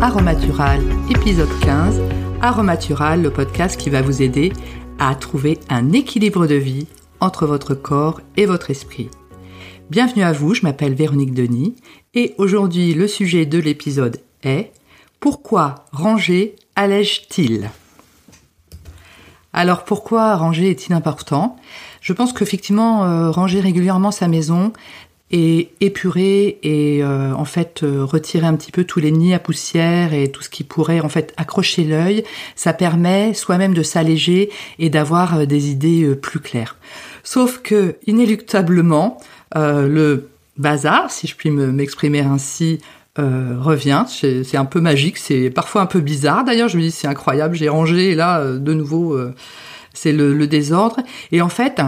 Aromatural, épisode 15. Aromatural, le podcast qui va vous aider à trouver un équilibre de vie entre votre corps et votre esprit. Bienvenue à vous, je m'appelle Véronique Denis et aujourd'hui le sujet de l'épisode est Pourquoi ranger allège-t-il? Alors pourquoi ranger est-il important? Je pense qu'effectivement euh, ranger régulièrement sa maison, et épurer et euh, en fait euh, retirer un petit peu tous les nids à poussière et tout ce qui pourrait en fait accrocher l'œil, ça permet soi-même de s'alléger et d'avoir euh, des idées plus claires. Sauf que inéluctablement le bazar, si je puis m'exprimer ainsi, revient. C'est un peu magique, c'est parfois un peu bizarre. D'ailleurs, je me dis c'est incroyable, j'ai rangé et là de nouveau c'est le, le, désordre. Et en fait,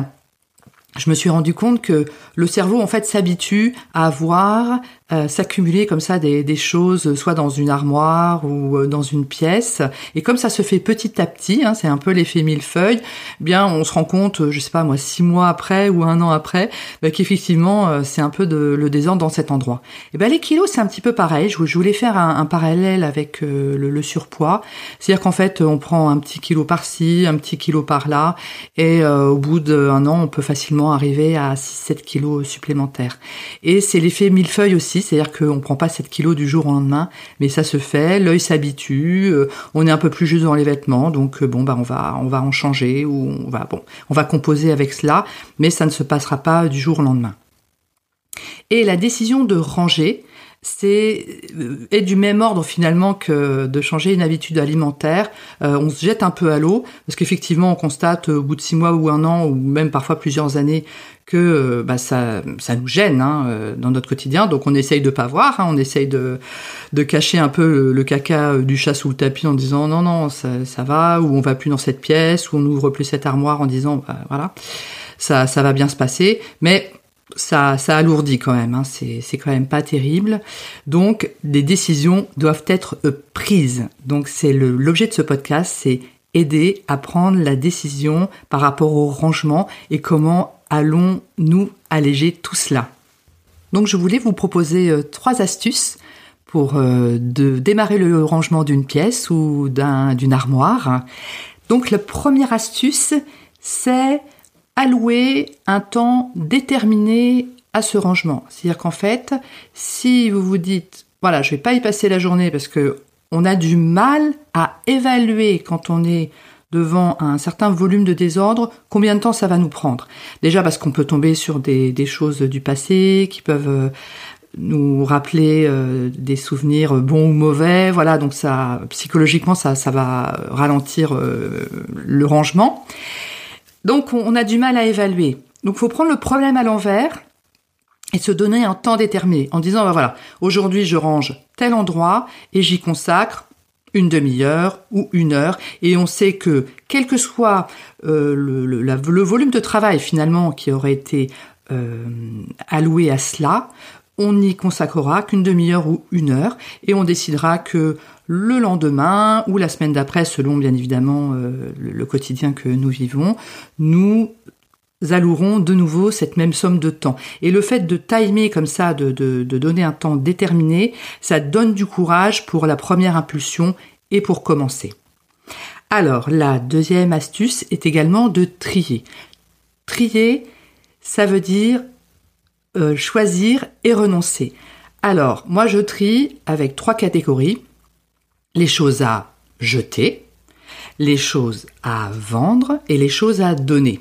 je me suis rendu compte que le cerveau en fait s'habitue à voir euh, s'accumuler comme ça des, choses, soit dans une armoire ou euh, dans une pièce. Et comme ça se fait petit à petit, hein, c'est un peu l'effet millefeuille, eh bien on se rend compte, je sais pas moi, six mois après ou un an après, bah, qu'effectivement euh, c'est un peu de, le désordre dans cet endroit. Et ben les kilos c'est un petit peu pareil. Je, voulais faire un, parallèle avec le, le, surpoids, c'est-à-dire qu'en fait on prend un petit kilo par-ci, un petit kilo par-là, et au bout d'un an on peut facilement arriver à 6-7 kilos supplémentaires. Et c'est l'effet millefeuille aussi c'est-à-dire qu'on ne prend pas 7 kilos du jour au lendemain, mais ça se fait, l'œil s'habitue, euh, on est un peu plus juste dans les vêtements, donc euh, bon bah on va on va en changer ou on va bon on va composer avec cela, mais ça ne se passera pas du jour au lendemain. Et la décision de ranger, c'est euh, est du même ordre finalement que de changer une habitude alimentaire. on se jette un peu à l'eau parce qu'effectivement on constate au bout de six mois ou un an ou même parfois plusieurs années que euh, bah, ça, ça nous gêne hein, euh, dans notre quotidien. Donc on essaye de pas voir, hein, on essaye de, de cacher un peu le, caca euh, du chat sous le tapis en disant non non ça, ça va, ou on va plus dans cette pièce, ou on n'ouvre plus cette armoire en disant bah, voilà ça, ça va bien se passer. Mais ça, ça alourdit quand même, hein, c'est, quand même pas terrible. Donc, des décisions doivent être prises. Donc, c'est l'objet de ce podcast, c'est aider à prendre la décision par rapport au rangement et comment allons-nous alléger tout cela Donc je voulais vous proposer euh, trois astuces pour euh, démarrer le rangement d'une pièce ou d'une armoire. Donc la première astuce, c'est allouer un temps déterminé à ce rangement. C'est-à-dire qu'en fait, si vous vous dites, voilà, je vais pas y passer la journée parce que on a du mal à évaluer quand on est devant un certain volume de désordre, combien de temps ça va nous prendre? Déjà parce qu'on peut tomber sur des, choses du passé qui peuvent euh, nous rappeler euh, des souvenirs bons ou mauvais, voilà, donc ça psychologiquement ça, ça va ralentir euh, le rangement. Donc on a du mal à évaluer. Donc il faut prendre le problème à l'envers et se donner un temps déterminé en disant bah voilà, aujourd'hui je range tel endroit et j'y consacre une demi-heure ou une heure, et on sait que quel que soit euh, le, volume de travail finalement qui aurait été euh, alloué à cela, on n'y consacrera qu'une demi-heure ou une heure, et on décidera que le lendemain ou la semaine d'après, selon bien évidemment euh, le, quotidien que nous vivons, nous allouerons de nouveau cette même somme de temps. Et le fait de timer comme ça, de, de, donner un temps déterminé, ça donne du courage pour la première impulsion et pour commencer. Alors, la deuxième astuce est également de trier. Trier, ça veut dire euh, choisir et renoncer. Alors, moi je trie avec trois catégories. Les choses à jeter, les choses à vendre et les choses à donner.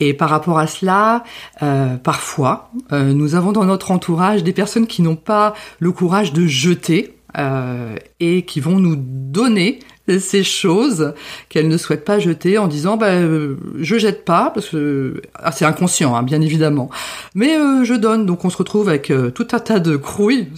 Et par rapport à cela, euh, parfois, euh, nous avons dans notre entourage des personnes qui n'ont pas le courage de jeter euh, et qui vont nous donner ces choses qu'elles ne souhaitent pas jeter en disant bah je jette pas parce que ah, c'est inconscient hein, bien évidemment mais je donne donc on se retrouve avec tout un tas de crouilles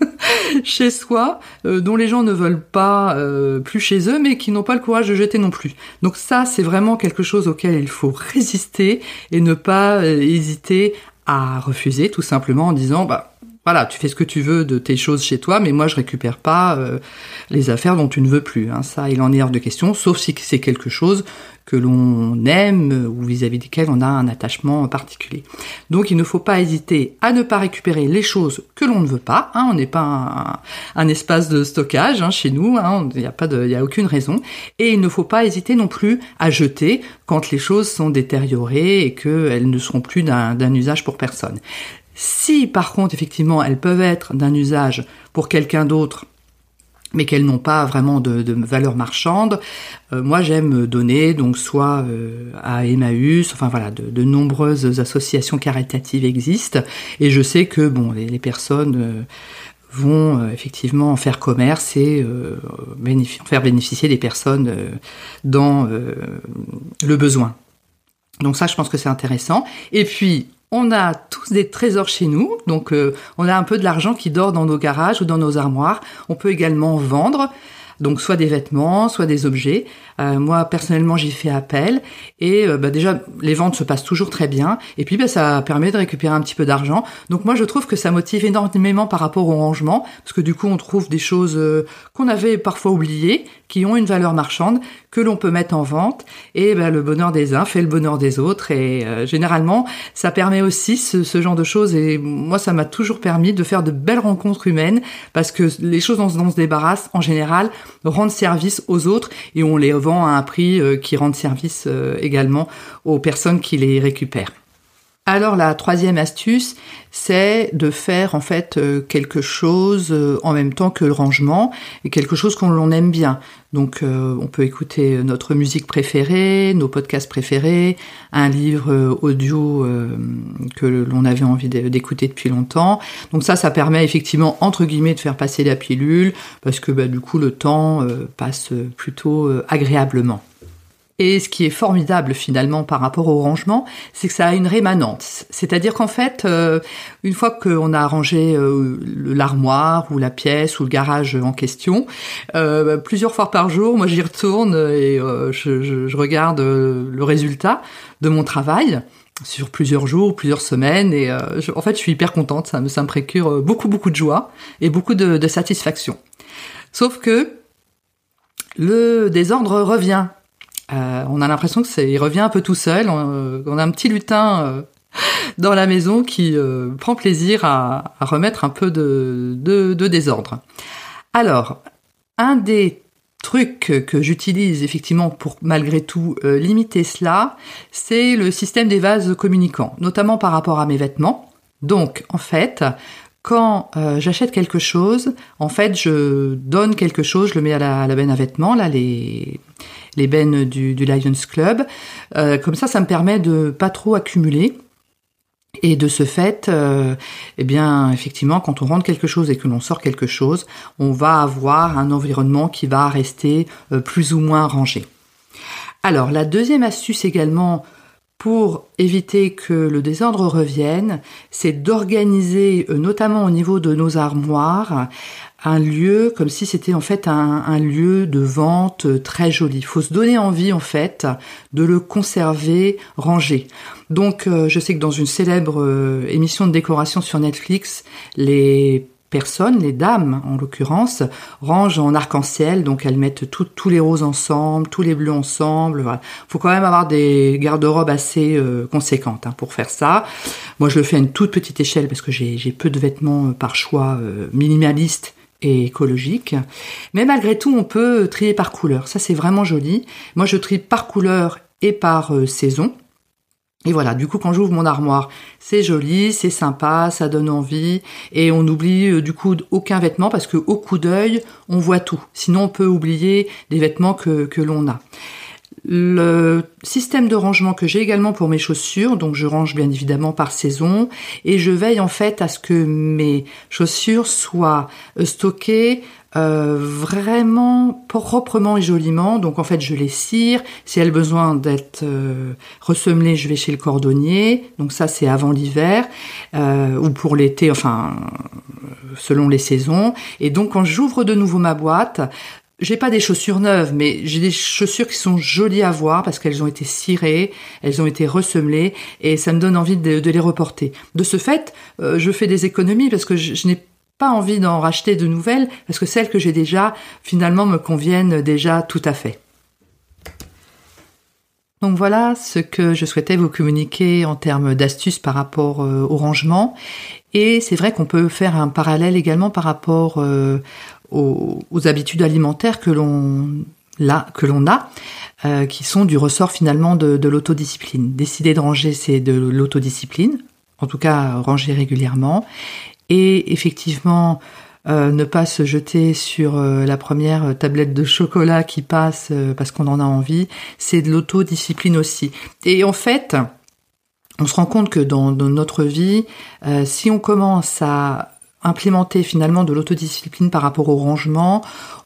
chez soi, euh, dont les gens ne veulent pas euh, plus chez eux, mais qui n'ont pas le courage de jeter non plus. Donc ça, c'est vraiment quelque chose auquel il faut résister et ne pas euh, hésiter à refuser, tout simplement en disant, bah voilà, tu fais ce que tu veux de tes choses chez toi, mais moi je récupère pas euh, les affaires dont tu ne veux plus. Hein. Ça, il en est hors de question, sauf si c'est quelque chose que l'on aime ou vis-à-vis duquel on a un attachement particulier. Donc il ne faut pas hésiter à ne pas récupérer les choses que l'on ne veut pas. Hein. On n'est pas un, espace de stockage hein, chez nous. Il n'y a pas de, y a aucune raison. Et il ne faut pas hésiter non plus à jeter quand les choses sont détériorées et qu'elles ne seront plus d'un usage pour personne. Si par contre effectivement elles peuvent être d'un usage pour quelqu'un d'autre, mais qu'elles n'ont pas vraiment de, valeur marchande, euh, moi j'aime donner donc soit euh, à Emmaüs, enfin voilà, de, nombreuses associations caritatives existent et je sais que bon les, personnes euh, vont effectivement en faire commerce et faire bénéficier des personnes dans le besoin. Donc ça, je pense que c'est intéressant. Et puis, on a tous des trésors chez nous, donc euh, on a un peu de l'argent qui dort dans nos garages ou dans nos armoires. On peut également vendre, donc soit des vêtements, soit des objets. Euh, moi personnellement j'y fais appel et euh, bah, déjà les ventes se passent toujours très bien et puis bah, ça permet de récupérer un petit peu d'argent. Donc moi je trouve que ça motive énormément par rapport au rangement parce que du coup on trouve des choses qu'on avait parfois oubliées qui ont une valeur marchande que l'on peut mettre en vente. Et ben, le bonheur des uns fait le bonheur des autres. Et euh, généralement ça permet aussi ce, genre de choses. Et moi ça m'a toujours permis de faire de belles rencontres humaines parce que les choses dont, on se débarrasse en général rendent service aux autres et on les vend à un prix euh, qui rend service euh, également aux personnes qui les récupèrent. Alors la troisième astuce, c'est de faire en fait euh, quelque chose euh, en même temps que le rangement et quelque chose qu'on aime bien. Donc euh, on peut écouter notre musique préférée, nos podcasts préférés, un livre audio que l'on avait envie d'écouter depuis longtemps. Donc ça, ça permet effectivement entre guillemets de faire passer la pilule parce que bah, du coup le temps passe plutôt agréablement. Et ce qui est formidable finalement par rapport au rangement, c'est que ça a une rémanence. C'est-à-dire qu'en fait, euh, une fois qu'on a rangé euh, l'armoire ou la pièce ou le garage en question, euh, plusieurs fois par jour, moi j'y retourne et je, je, regarde le résultat de mon travail sur plusieurs jours, plusieurs semaines, et en fait je suis hyper contente, ça me, ça me précure beaucoup beaucoup de joie et beaucoup de, de satisfaction. Sauf que le désordre revient euh, on a l'impression que c'est, il revient un peu tout seul. On, euh, a un petit lutin euh, dans la maison qui prend plaisir à, remettre un peu de, de, désordre. Alors, un des trucs que j'utilise effectivement pour malgré tout limiter cela, c'est le système des vases communicants, notamment par rapport à mes vêtements. Donc, en fait, quand j'achète quelque chose, en fait, je donne quelque chose, je le mets à la, à la benne à vêtements, là, les, les bennes du, Lions Club. Euh, comme ça, ça me permet de pas trop accumuler. Et de ce fait, euh, eh bien, effectivement, quand on rentre quelque chose et que l'on sort quelque chose, on va avoir un environnement qui va rester euh, plus ou moins rangé. Alors, la deuxième astuce également pour éviter que le désordre revienne, c'est d'organiser, notamment au niveau de nos armoires, un lieu comme si c'était en fait un, lieu de vente très joli. Il faut se donner envie en fait de le conserver rangé. Donc euh, je sais que dans une célèbre euh, émission de décoration sur Netflix, les personnes, les dames en l'occurrence, rangent en arc-en-ciel, donc elles mettent tous les roses ensemble, tous les bleus ensemble. Voilà. Faut quand même avoir des garde-robes assez euh, conséquentes hein, pour faire ça. Moi, je le fais à une toute petite échelle parce que j'ai peu de vêtements par choix minimalistes et écologique. Mais malgré tout, on peut trier par couleur. Ça, c'est vraiment joli. Moi, je trie par couleur et par euh, saison. Et voilà, du coup, quand j'ouvre mon armoire, c'est joli, c'est sympa, ça donne envie, et on n'oublie euh, du coup aucun vêtement parce que au coup d'œil, on voit tout. Sinon, on peut oublier des vêtements que, que l'on a. Le système de rangement que j'ai également pour mes chaussures, donc je range bien évidemment par saison et je veille en fait à ce que mes chaussures soient euh, stockées euh, vraiment proprement et joliment. Donc en fait, je les cire. Si elles ont besoin d'être euh, ressemelées, je vais chez le cordonnier. Donc ça, c'est avant l'hiver ou pour l'été, enfin selon les saisons. Et donc quand j'ouvre de nouveau ma boîte, j'ai pas des chaussures neuves, mais j'ai des chaussures qui sont jolies à voir parce qu'elles ont été cirées, elles ont été ressemelées et ça me donne envie de, les reporter. De ce fait, euh, je fais des économies parce que je, n'ai pas envie d'en racheter de nouvelles parce que celles que j'ai déjà finalement me conviennent déjà tout à fait. Donc voilà ce que je souhaitais vous communiquer en termes d'astuces par rapport euh, au rangement. Et c'est vrai qu'on peut faire un parallèle également par rapport euh, aux, habitudes alimentaires que l'on a, que l'on a euh, qui sont du ressort finalement de, l'autodiscipline. Décider de ranger, c'est de l'autodiscipline, en tout cas ranger régulièrement, et effectivement euh, ne pas se jeter sur euh, la première tablette de chocolat qui passe parce qu'on en a envie, c'est de l'autodiscipline aussi. Et en fait, on se rend compte que dans notre vie, si on commence à implémenter finalement de l'autodiscipline par rapport au rangement,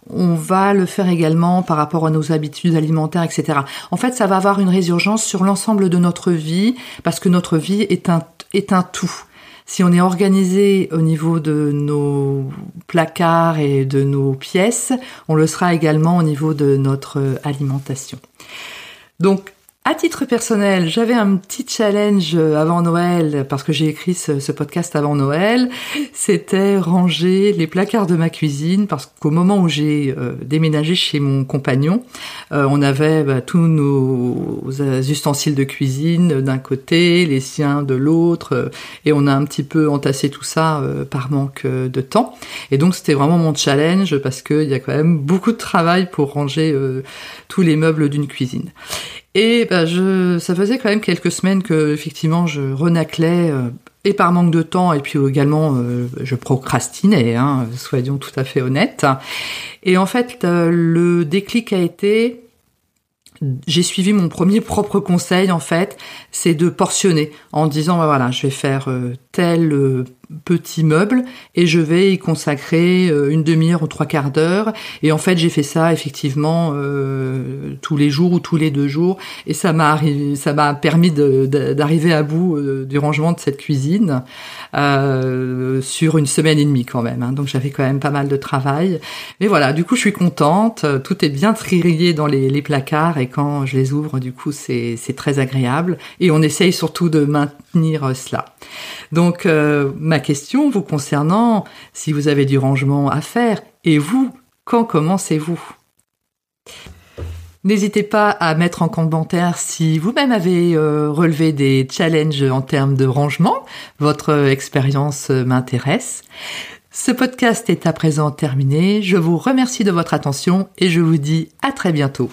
on va le faire également par rapport à nos habitudes alimentaires, etc. En fait, ça va avoir une résurgence sur l'ensemble de notre vie, parce que notre vie est un, est un tout. Si on est organisé au niveau de nos placards et de nos pièces, on le sera également au niveau de notre alimentation. Donc, à titre personnel, j'avais un petit challenge avant Noël, parce que j'ai écrit ce, podcast avant Noël. C'était ranger les placards de ma cuisine, parce qu'au moment où j'ai euh, déménagé chez mon compagnon, euh, on avait bah, tous nos ustensiles de cuisine d'un côté, les siens de l'autre, euh, et on a un petit peu entassé tout ça par manque de temps. Et donc c'était vraiment mon challenge, parce qu'il y a quand même beaucoup de travail pour ranger tous les meubles d'une cuisine. Et bah, je, ça faisait quand même quelques semaines que effectivement je renaclais euh, et par manque de temps et puis également euh, je procrastinais, hein, soyons tout à fait honnêtes. Et en fait euh, le déclic a été j'ai suivi mon premier propre conseil en fait, c'est de portionner en disant bah, voilà, je vais faire tel petit meuble et je vais y consacrer euh, une demi-heure ou trois quarts d'heure. Et en fait, j'ai fait ça effectivement euh, tous les jours ou tous les deux jours et ça m'a ça m'a permis d'arriver à bout euh, du rangement de cette cuisine sur une semaine et demie quand même. Hein. Donc j'avais quand même pas mal de travail. Mais voilà, du coup, je suis contente. Tout est bien trié dans les, les placards et quand je les ouvre, du coup, c'est très agréable. Et on essaye surtout de maintenir cela. Donc ma question vous concernant, si vous avez du rangement à faire, et vous, quand commencez-vous? N'hésitez pas à mettre en commentaire si vous-même avez euh, relevé des challenges en termes de rangement. Votre expérience m'intéresse. Ce podcast est à présent terminé. Je vous remercie de votre attention et je vous dis à très bientôt.